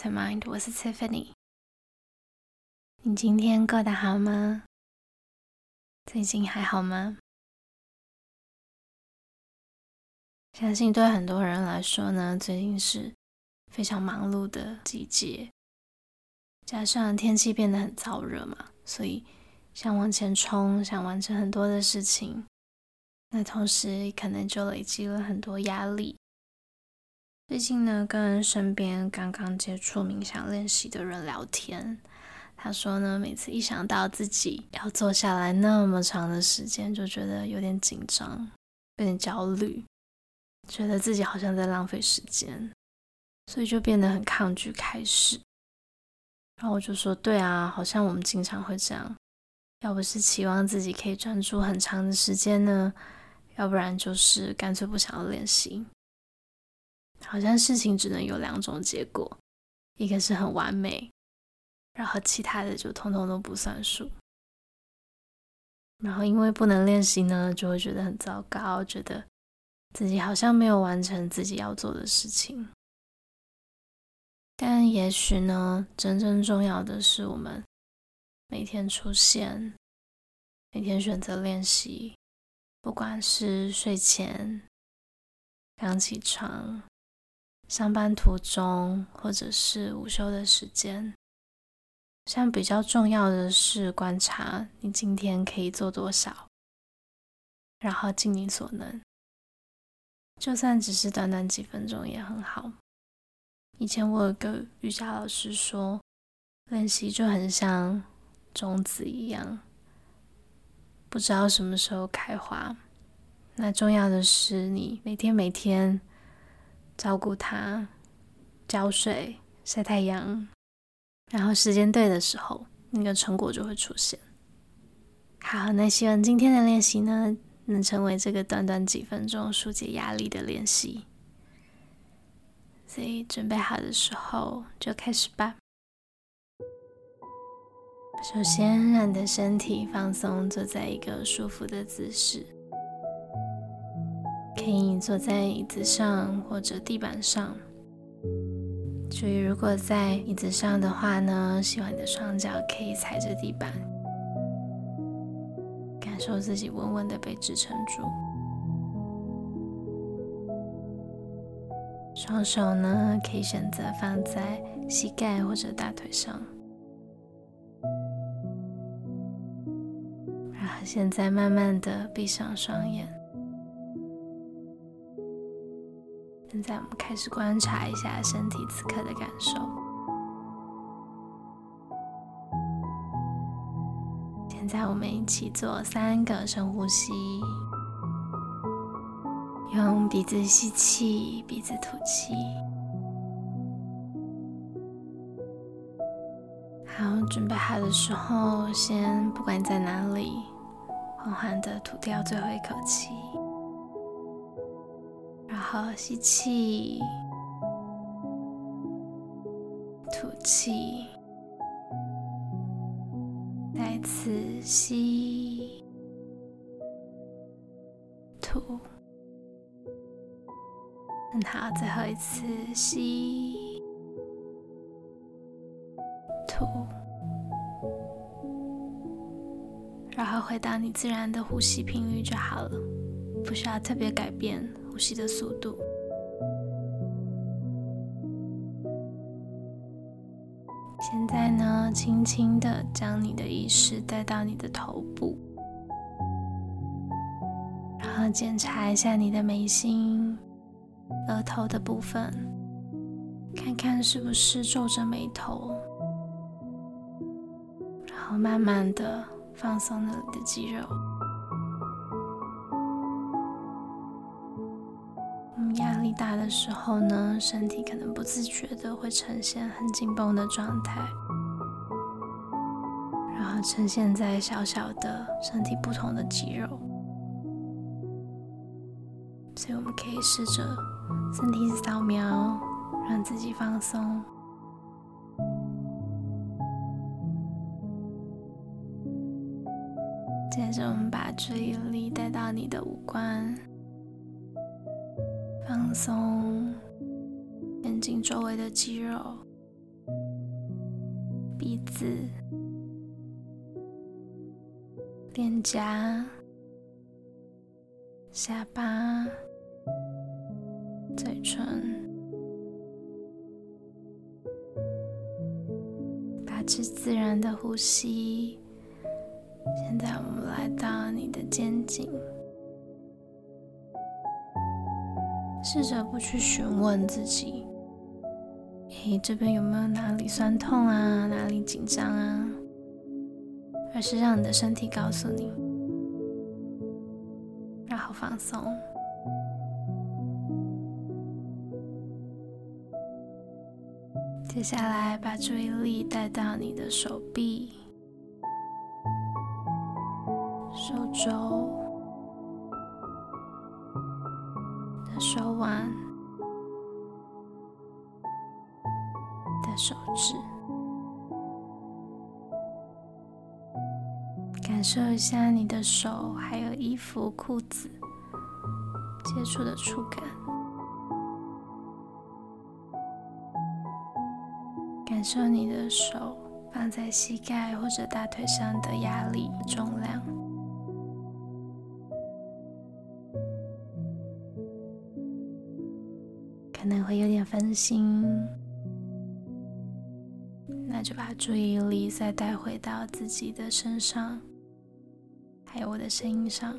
Better Mind，我是 Tiffany。你今天过得好吗？最近还好吗？相信对很多人来说呢，最近是非常忙碌的季节，加上天气变得很燥热嘛，所以想往前冲，想完成很多的事情，那同时可能就累积了很多压力。最近呢，跟身边刚刚接触冥想练习的人聊天，他说呢，每次一想到自己要坐下来那么长的时间，就觉得有点紧张，有点焦虑，觉得自己好像在浪费时间，所以就变得很抗拒开始。然后我就说，对啊，好像我们经常会这样，要不是期望自己可以专注很长的时间呢，要不然就是干脆不想要练习。好像事情只能有两种结果，一个是很完美，然后其他的就通通都不算数。然后因为不能练习呢，就会觉得很糟糕，觉得自己好像没有完成自己要做的事情。但也许呢，真正重要的是我们每天出现，每天选择练习，不管是睡前、刚起床。上班途中，或者是午休的时间，像比较重要的是观察你今天可以做多少，然后尽你所能，就算只是短短几分钟也很好。以前我有个瑜伽老师说，练习就很像种子一样，不知道什么时候开花。那重要的是你每天每天。照顾它，浇水、晒太阳，然后时间对的时候，那个成果就会出现。好，那希望今天的练习呢，能成为这个短短几分钟疏解压力的练习。所以准备好的时候就开始吧。首先，让你的身体放松，坐在一个舒服的姿势。可以坐在椅子上或者地板上。注意，如果在椅子上的话呢，希望你的双脚可以踩着地板，感受自己稳稳的被支撑住。双手呢，可以选择放在膝盖或者大腿上。然后现在慢慢的闭上双眼。现在我们开始观察一下身体此刻的感受。现在我们一起做三个深呼吸，用鼻子吸气，鼻子吐气。好，准备好的时候，先不管在哪里，缓缓的吐掉最后一口气。好，吸气，吐气，再次吸，吐，很好，最后一次吸，吐，然后回到你自然的呼吸频率就好了，不需要特别改变。呼吸的速度。现在呢，轻轻的将你的意识带到你的头部，然后检查一下你的眉心、额头的部分，看看是不是皱着眉头，然后慢慢的放松了你的肌肉。大的时候呢，身体可能不自觉的会呈现很紧绷的状态，然后呈现在小小的身体不同的肌肉，所以我们可以试着身体扫描，让自己放松。接着，我们把注意力带到你的五官。放松眼睛周围的肌肉，鼻子、脸颊、下巴、嘴唇，保持自然的呼吸。现在我们来到你的肩颈，试着不去询问自己。诶，这边有没有哪里酸痛啊？哪里紧张啊？而是让你的身体告诉你，然后放松。接下来，把注意力带到你的手臂、手肘手腕。的手指，感受一下你的手还有衣服、裤子接触的触感，感受你的手放在膝盖或者大腿上的压力、重量，分心。那就把注意力再带回到自己的身上，还有我的声音上。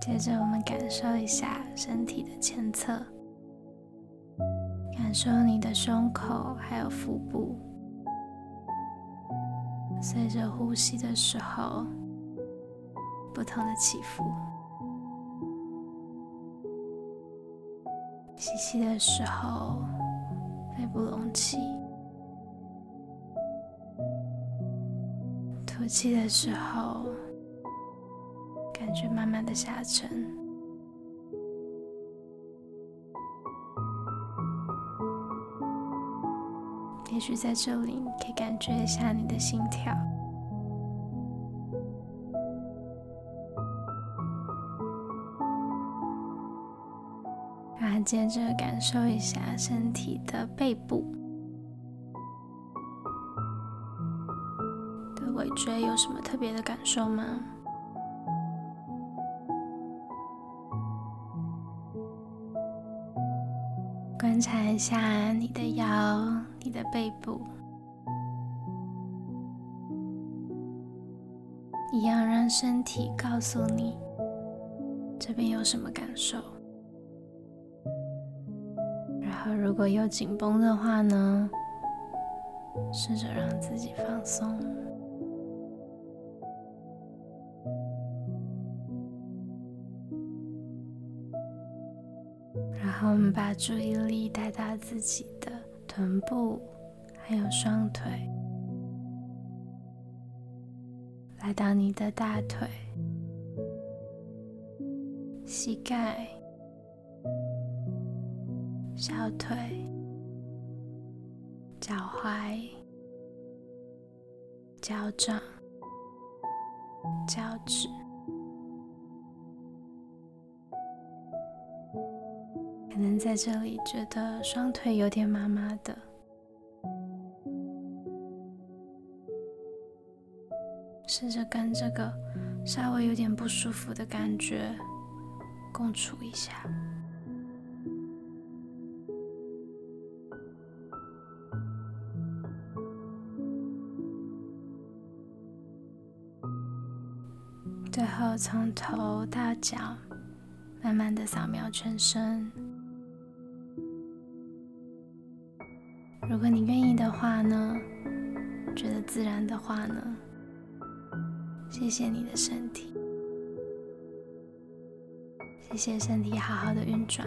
接着，我们感受一下身体的前侧，感受你的胸口还有腹部，随着呼吸的时候，不同的起伏。吸气的时候，肺部隆起；吐气的时候，感觉慢慢的下沉。也许在这里，可以感觉一下你的心跳。接着感受一下身体的背部的尾椎，有什么特别的感受吗？观察一下你的腰、你的背部，一样让身体告诉你这边有什么感受。如果有紧绷的话呢，试着让自己放松，然后我们把注意力带到自己的臀部，还有双腿，来到你的大腿、膝盖。小腿、脚踝、脚掌、脚趾，可能在这里觉得双腿有点麻麻的，试着跟这个稍微有点不舒服的感觉共处一下。从头到脚，慢慢的扫描全身。如果你愿意的话呢，觉得自然的话呢，谢谢你的身体，谢谢身体好好的运转，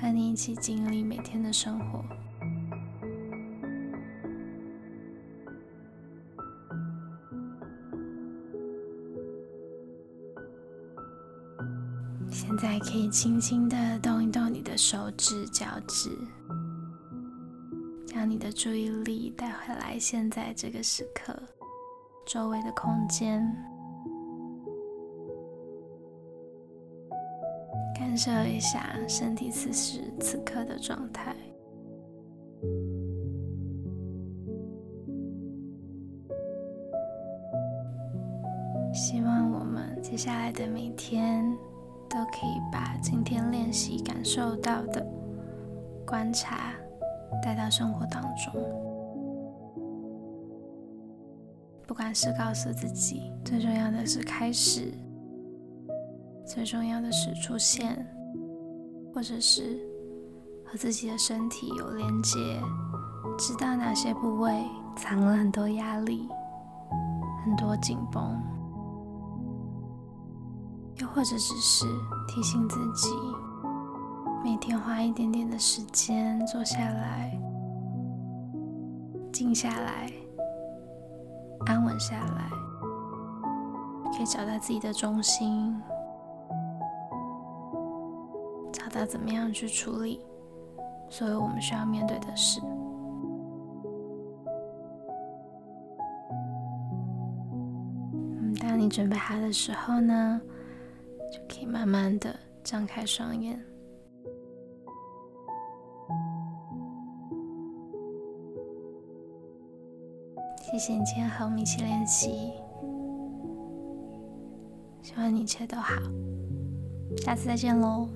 和你一起经历每天的生活。还可以轻轻的动一动你的手指脚趾。将你的注意力带回来现在这个时刻周围的空间。感受一下身体此时此刻的状态。希望我们接下来的每天都可以把今天练习感受到的观察带到生活当中。不管是告诉自己，最重要的是开始，最重要的是出现，或者是和自己的身体有连接，知道哪些部位藏了很多压力，很多紧绷。或者只是提醒自己，每天花一点点的时间坐下来，静下来，安稳下来，可以找到自己的中心，找到怎么样去处理所有我们需要面对的事。嗯，当你准备好的时候呢，就可以慢慢的张开双眼。谢谢你今天和我们一起练习，希望你一切都好，下次再见喽。